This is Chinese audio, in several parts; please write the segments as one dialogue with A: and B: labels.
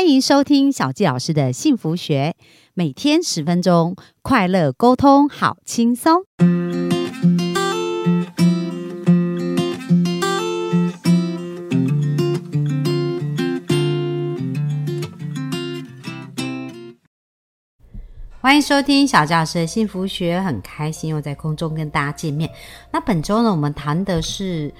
A: 欢迎收听小纪老师的幸福学，每天十分钟，快乐沟通，好轻松。欢迎收听小教师的幸福学，很开心又在空中跟大家见面。那本周呢，我们谈的是。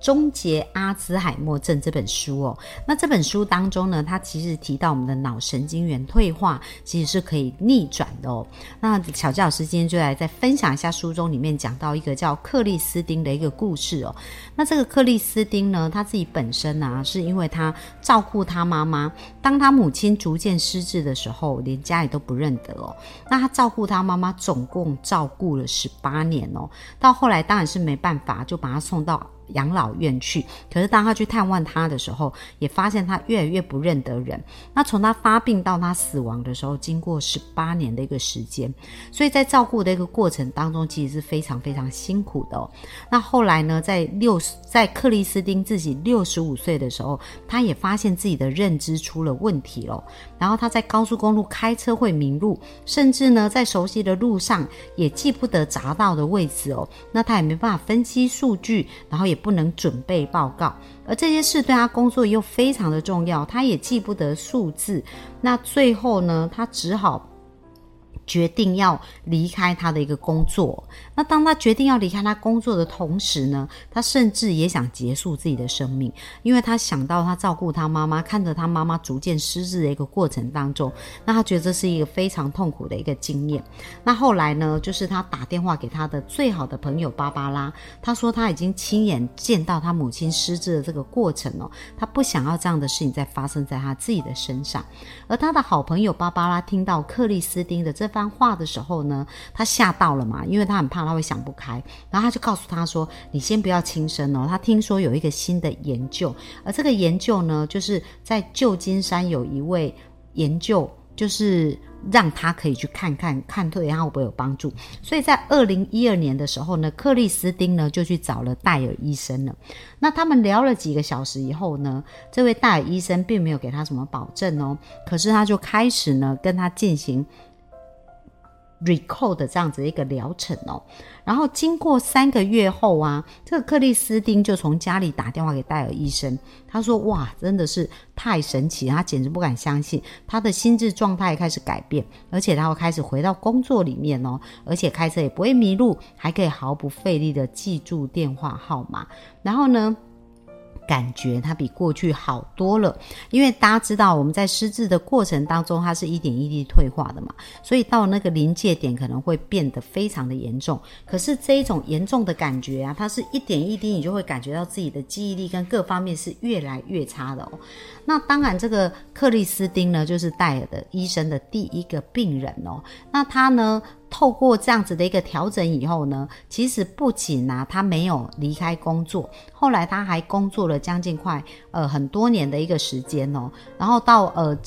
A: 终结阿兹海默症这本书哦，那这本书当中呢，它其实提到我们的脑神经元退化其实是可以逆转的哦。那小教老师今天就来再分享一下书中里面讲到一个叫克里斯汀的一个故事哦。那这个克里斯汀呢，他自己本身呢，是因为他照顾他妈妈，当他母亲逐渐失智的时候，连家里都不认得哦。那他照顾他妈妈，总共照顾了十八年哦。到后来当然是没办法，就把他送到。养老院去，可是当他去探望他的时候，也发现他越来越不认得人。那从他发病到他死亡的时候，经过十八年的一个时间，所以在照顾的一个过程当中，其实是非常非常辛苦的。哦。那后来呢，在六十，在克里斯汀自己六十五岁的时候，他也发现自己的认知出了问题了。然后他在高速公路开车会迷路，甚至呢，在熟悉的路上也记不得匝道的位置哦。那他也没办法分析数据，然后也。不能准备报告，而这些事对他工作又非常的重要，他也记不得数字。那最后呢，他只好。决定要离开他的一个工作，那当他决定要离开他工作的同时呢，他甚至也想结束自己的生命，因为他想到他照顾他妈妈，看着他妈妈逐渐失智的一个过程当中，那他觉得这是一个非常痛苦的一个经验。那后来呢，就是他打电话给他的最好的朋友芭芭拉，他说他已经亲眼见到他母亲失智的这个过程哦，他不想要这样的事情再发生在他自己的身上。而他的好朋友芭芭拉听到克里斯汀的这番。话的时候呢，他吓到了嘛，因为他很怕他会想不开，然后他就告诉他说：“你先不要轻生哦。”他听说有一个新的研究，而这个研究呢，就是在旧金山有一位研究，就是。让他可以去看看，看对他会不会有帮助。所以在二零一二年的时候呢，克里斯汀呢就去找了戴尔医生了。那他们聊了几个小时以后呢，这位戴尔医生并没有给他什么保证哦，可是他就开始呢跟他进行。Recall 的这样子一个疗程哦，然后经过三个月后啊，这个克里斯汀就从家里打电话给戴尔医生，他说：“哇，真的是太神奇，他简直不敢相信，他的心智状态开始改变，而且他会开始回到工作里面哦，而且开车也不会迷路，还可以毫不费力的记住电话号码，然后呢？”感觉它比过去好多了，因为大家知道我们在失智的过程当中，它是一点一滴退化的嘛，所以到那个临界点可能会变得非常的严重。可是这一种严重的感觉啊，它是一点一滴，你就会感觉到自己的记忆力跟各方面是越来越差的哦。那当然，这个克里斯汀呢，就是戴尔的医生的第一个病人哦。那他呢？透过这样子的一个调整以后呢，其实不仅啊，他没有离开工作，后来他还工作了将近快呃很多年的一个时间哦，然后到呃。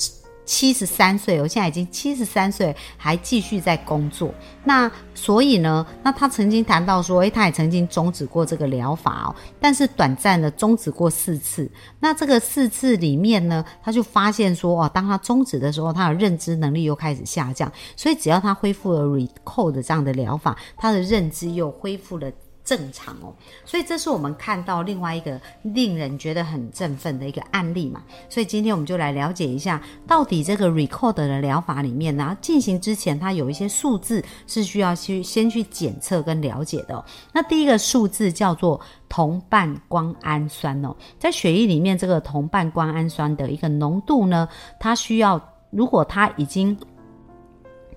A: 七十三岁，我现在已经七十三岁，还继续在工作。那所以呢，那他曾经谈到说，诶，他也曾经终止过这个疗法哦，但是短暂的终止过四次。那这个四次里面呢，他就发现说，哦，当他终止的时候，他的认知能力又开始下降。所以只要他恢复了 recall 的这样的疗法，他的认知又恢复了。正常哦，所以这是我们看到另外一个令人觉得很振奋的一个案例嘛。所以今天我们就来了解一下，到底这个 record 的疗法里面呢，进行之前它有一些数字是需要去先去检测跟了解的。那第一个数字叫做同半胱氨酸哦，在血液里面这个同半胱氨酸的一个浓度呢，它需要如果它已经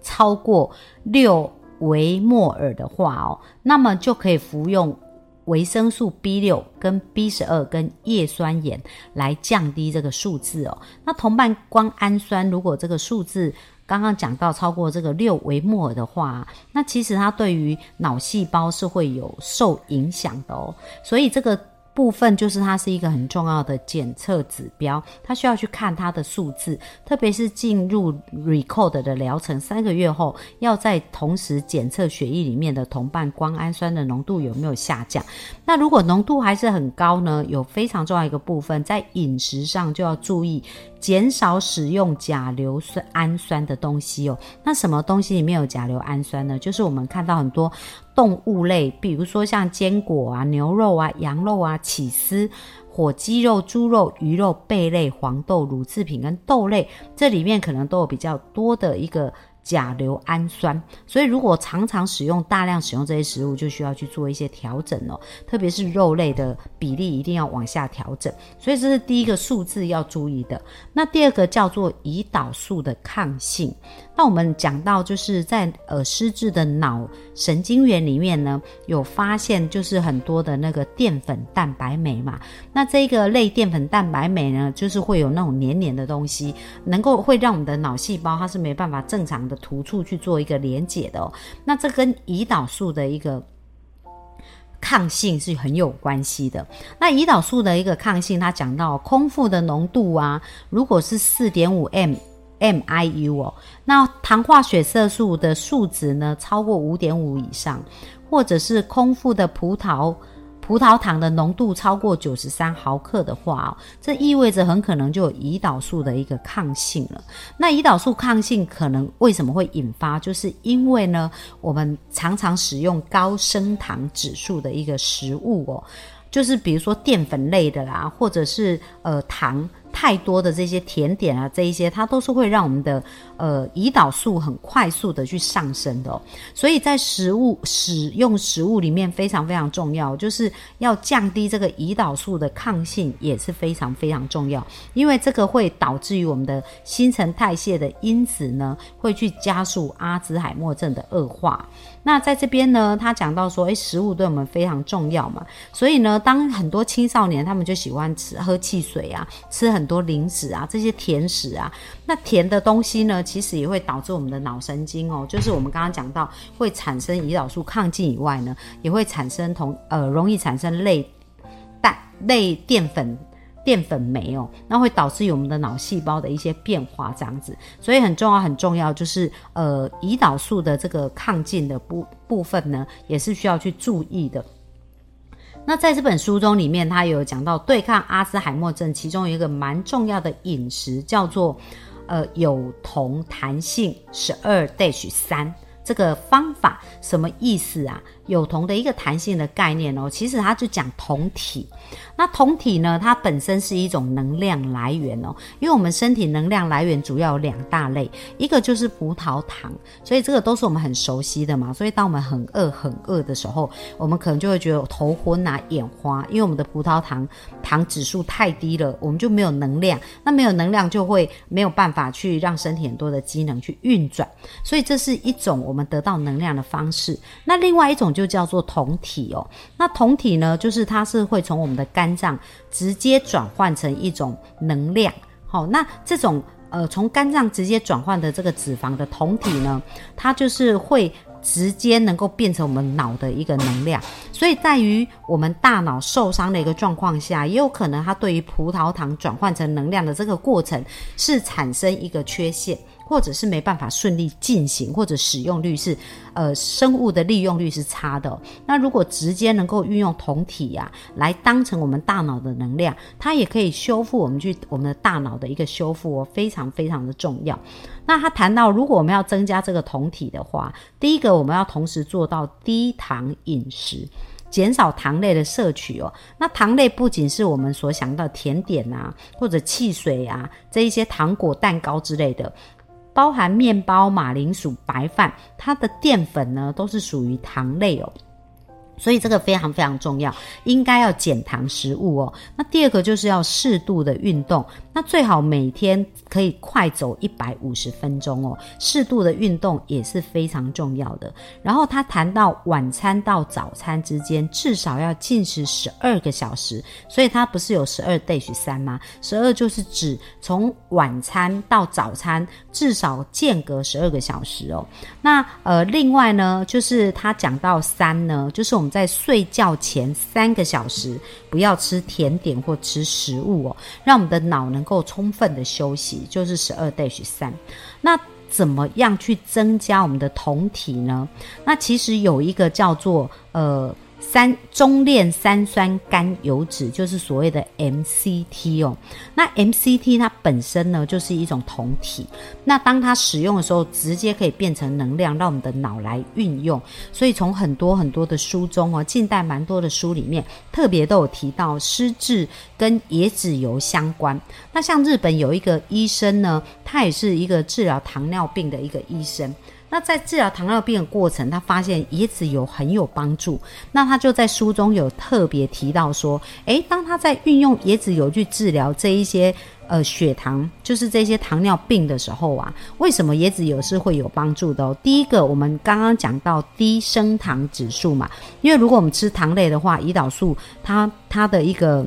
A: 超过六。维莫尔的话哦，那么就可以服用维生素 B 六跟 B 十二跟叶酸盐来降低这个数字哦。那同半胱氨酸如果这个数字刚刚讲到超过这个六维莫尔的话，那其实它对于脑细胞是会有受影响的哦。所以这个。部分就是它是一个很重要的检测指标，它需要去看它的数字，特别是进入 record 的疗程三个月后，要在同时检测血液里面的同伴胱氨酸的浓度有没有下降。那如果浓度还是很高呢？有非常重要一个部分，在饮食上就要注意减少使用甲硫酸氨酸的东西哦。那什么东西里面有甲硫氨酸呢？就是我们看到很多动物类，比如说像坚果啊、牛肉啊、羊肉啊、起司、火鸡肉、猪肉、鱼肉、贝类、黄豆、乳制品跟豆类，这里面可能都有比较多的一个。甲硫氨酸，所以如果常常使用、大量使用这些食物，就需要去做一些调整哦。特别是肉类的比例一定要往下调整。所以这是第一个数字要注意的。那第二个叫做胰岛素的抗性。那我们讲到就是在呃失智的脑神经元里面呢，有发现就是很多的那个淀粉蛋白酶嘛。那这个类淀粉蛋白酶呢，就是会有那种黏黏的东西，能够会让我们的脑细胞它是没办法正常的突触去做一个连接的哦。那这跟胰岛素的一个抗性是很有关系的。那胰岛素的一个抗性，它讲到空腹的浓度啊，如果是四点五 m。MIU 哦，那糖化血色素的数值呢超过五点五以上，或者是空腹的葡萄葡萄糖的浓度超过九十三毫克的话哦，这意味着很可能就有胰岛素的一个抗性了。那胰岛素抗性可能为什么会引发？就是因为呢，我们常常使用高升糖指数的一个食物哦，就是比如说淀粉类的啦，或者是呃糖。太多的这些甜点啊，这一些它都是会让我们的呃胰岛素很快速的去上升的，所以在食物使用食物里面非常非常重要，就是要降低这个胰岛素的抗性也是非常非常重要，因为这个会导致于我们的新陈代谢的因子呢会去加速阿兹海默症的恶化。那在这边呢，他讲到说，诶，食物对我们非常重要嘛，所以呢，当很多青少年他们就喜欢吃喝汽水啊，吃很多零食啊，这些甜食啊，那甜的东西呢，其实也会导致我们的脑神经哦，就是我们刚刚讲到会产生胰岛素抗进以外呢，也会产生同呃容易产生类蛋类淀粉。淀粉酶哦，那会导致我们的脑细胞的一些变化，这样子，所以很重要很重要，就是呃胰岛素的这个抗进的部部分呢，也是需要去注意的。那在这本书中里面，他有讲到对抗阿兹海默症，其中有一个蛮重要的饮食叫做呃有酮弹性十二 dash 三这个方法，什么意思啊？有酮的一个弹性的概念哦，其实它就讲酮体。那酮体呢？它本身是一种能量来源哦，因为我们身体能量来源主要有两大类，一个就是葡萄糖，所以这个都是我们很熟悉的嘛。所以当我们很饿、很饿的时候，我们可能就会觉得头昏啊、眼花，因为我们的葡萄糖糖指数太低了，我们就没有能量。那没有能量就会没有办法去让身体很多的机能去运转，所以这是一种我们得到能量的方式。那另外一种就叫做酮体哦。那酮体呢，就是它是会从我们的肝。脏直接转换成一种能量，好，那这种呃从肝脏直接转换的这个脂肪的酮体呢，它就是会直接能够变成我们脑的一个能量，所以在于我们大脑受伤的一个状况下，也有可能它对于葡萄糖转换成能量的这个过程是产生一个缺陷。或者是没办法顺利进行，或者使用率是，呃，生物的利用率是差的。那如果直接能够运用酮体呀，来当成我们大脑的能量，它也可以修复我们去我们的大脑的一个修复哦，非常非常的重要。那他谈到，如果我们要增加这个酮体的话，第一个我们要同时做到低糖饮食，减少糖类的摄取哦。那糖类不仅是我们所想到甜点啊，或者汽水啊这一些糖果、蛋糕之类的。包含面包、马铃薯、白饭，它的淀粉呢都是属于糖类哦。所以这个非常非常重要，应该要减糖食物哦。那第二个就是要适度的运动，那最好每天可以快走一百五十分钟哦。适度的运动也是非常重要的。然后他谈到晚餐到早餐之间至少要进食十二个小时，所以他不是有十二 dash 三吗？十二就是指从晚餐到早餐至少间隔十二个小时哦。那呃，另外呢，就是他讲到三呢，就是我们。在睡觉前三个小时，不要吃甜点或吃食物哦，让我们的脑能够充分的休息，就是十二 dash 三。那怎么样去增加我们的酮体呢？那其实有一个叫做呃三中链三酸甘油脂就是所谓的 MCT 哦。那 MCT 它本身呢就是一种酮体，那当它使用的时候，直接可以变成能量，让我们的脑来运用。所以从很多很多的书中哦，近代蛮多的书里面，特别都有提到失智跟椰子油相关。那像日本有一个医生呢，他也是一个治疗糖尿病的一个医生。那在治疗糖尿病的过程，他发现椰子油很有帮助。那他就在书中有特别提到说，诶，当他在运用椰子油去治疗这一些呃血糖，就是这些糖尿病的时候啊，为什么椰子油是会有帮助的？哦？第一个，我们刚刚讲到低升糖指数嘛，因为如果我们吃糖类的话，胰岛素它它的一个。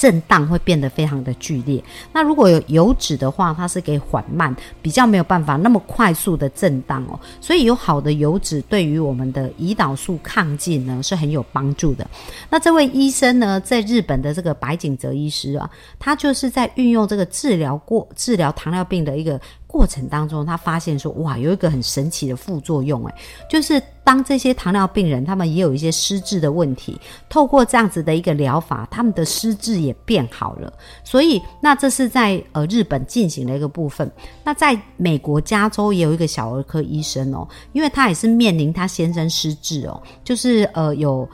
A: 震荡会变得非常的剧烈。那如果有油脂的话，它是可以缓慢，比较没有办法那么快速的震荡哦。所以有好的油脂对于我们的胰岛素抗进呢是很有帮助的。那这位医生呢，在日本的这个白景泽医师啊，他就是在运用这个治疗过治疗糖尿病的一个。过程当中，他发现说，哇，有一个很神奇的副作用，诶，就是当这些糖尿病人他们也有一些失智的问题，透过这样子的一个疗法，他们的失智也变好了。所以，那这是在呃日本进行的一个部分。那在美国加州也有一个小儿科医生哦，因为他也是面临他先生失智哦，就是呃有。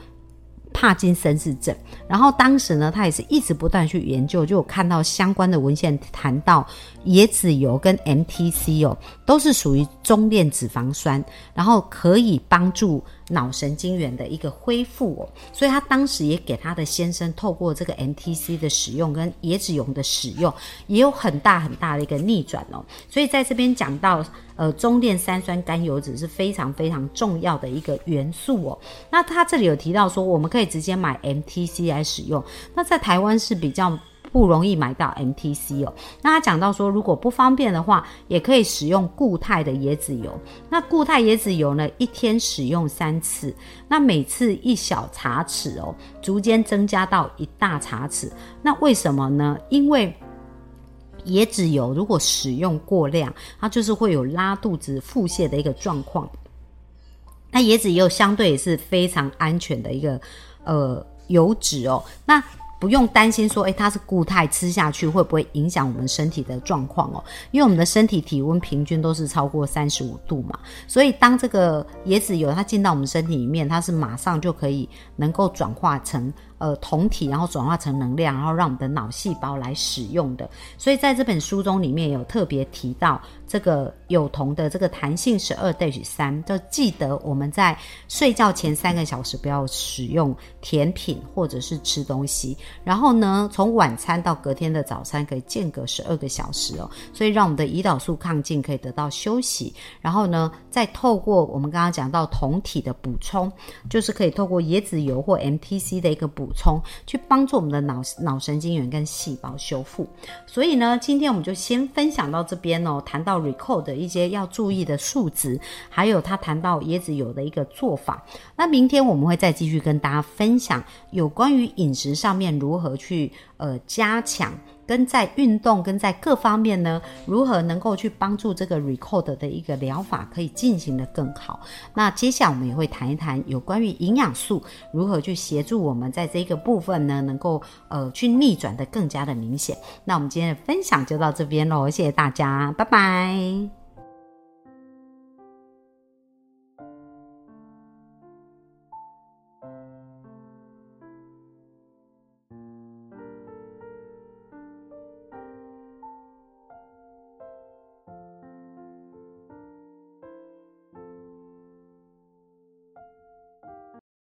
A: 帕金森氏症，然后当时呢，他也是一直不断去研究，就有看到相关的文献谈到椰子油跟 MTC 哦，都是属于中链脂肪酸，然后可以帮助。脑神经元的一个恢复哦，所以他当时也给他的先生透过这个 MTC 的使用跟椰子油的使用，也有很大很大的一个逆转哦。所以在这边讲到，呃，中链三酸甘油脂是非常非常重要的一个元素哦。那他这里有提到说，我们可以直接买 MTC 来使用，那在台湾是比较。不容易买到 MTC 哦。那他讲到说，如果不方便的话，也可以使用固态的椰子油。那固态椰子油呢，一天使用三次，那每次一小茶匙哦，逐渐增加到一大茶匙。那为什么呢？因为椰子油如果使用过量，它就是会有拉肚子、腹泻的一个状况。那椰子油相对也是非常安全的一个呃油脂哦。那不用担心说，诶，它是固态，吃下去会不会影响我们身体的状况哦？因为我们的身体体温平均都是超过三十五度嘛，所以当这个椰子油它进到我们身体里面，它是马上就可以能够转化成。呃，酮体，然后转化成能量，然后让我们的脑细胞来使用的。所以在这本书中里面有特别提到这个有酮的这个弹性十二 dash 三，就记得我们在睡觉前三个小时不要使用甜品或者是吃东西。然后呢，从晚餐到隔天的早餐可以间隔十二个小时哦，所以让我们的胰岛素抗进可以得到休息。然后呢，再透过我们刚刚讲到酮体的补充，就是可以透过椰子油或 MTC 的一个补。补充去帮助我们的脑脑神经元跟细胞修复，所以呢，今天我们就先分享到这边哦。谈到 recall 的一些要注意的数值，还有他谈到椰子油的一个做法。那明天我们会再继续跟大家分享有关于饮食上面如何去呃加强。跟在运动，跟在各方面呢，如何能够去帮助这个 record 的一个疗法可以进行的更好？那接下来我们也会谈一谈有关于营养素如何去协助我们在这个部分呢，能够呃去逆转的更加的明显。那我们今天的分享就到这边喽，谢谢大家，拜拜。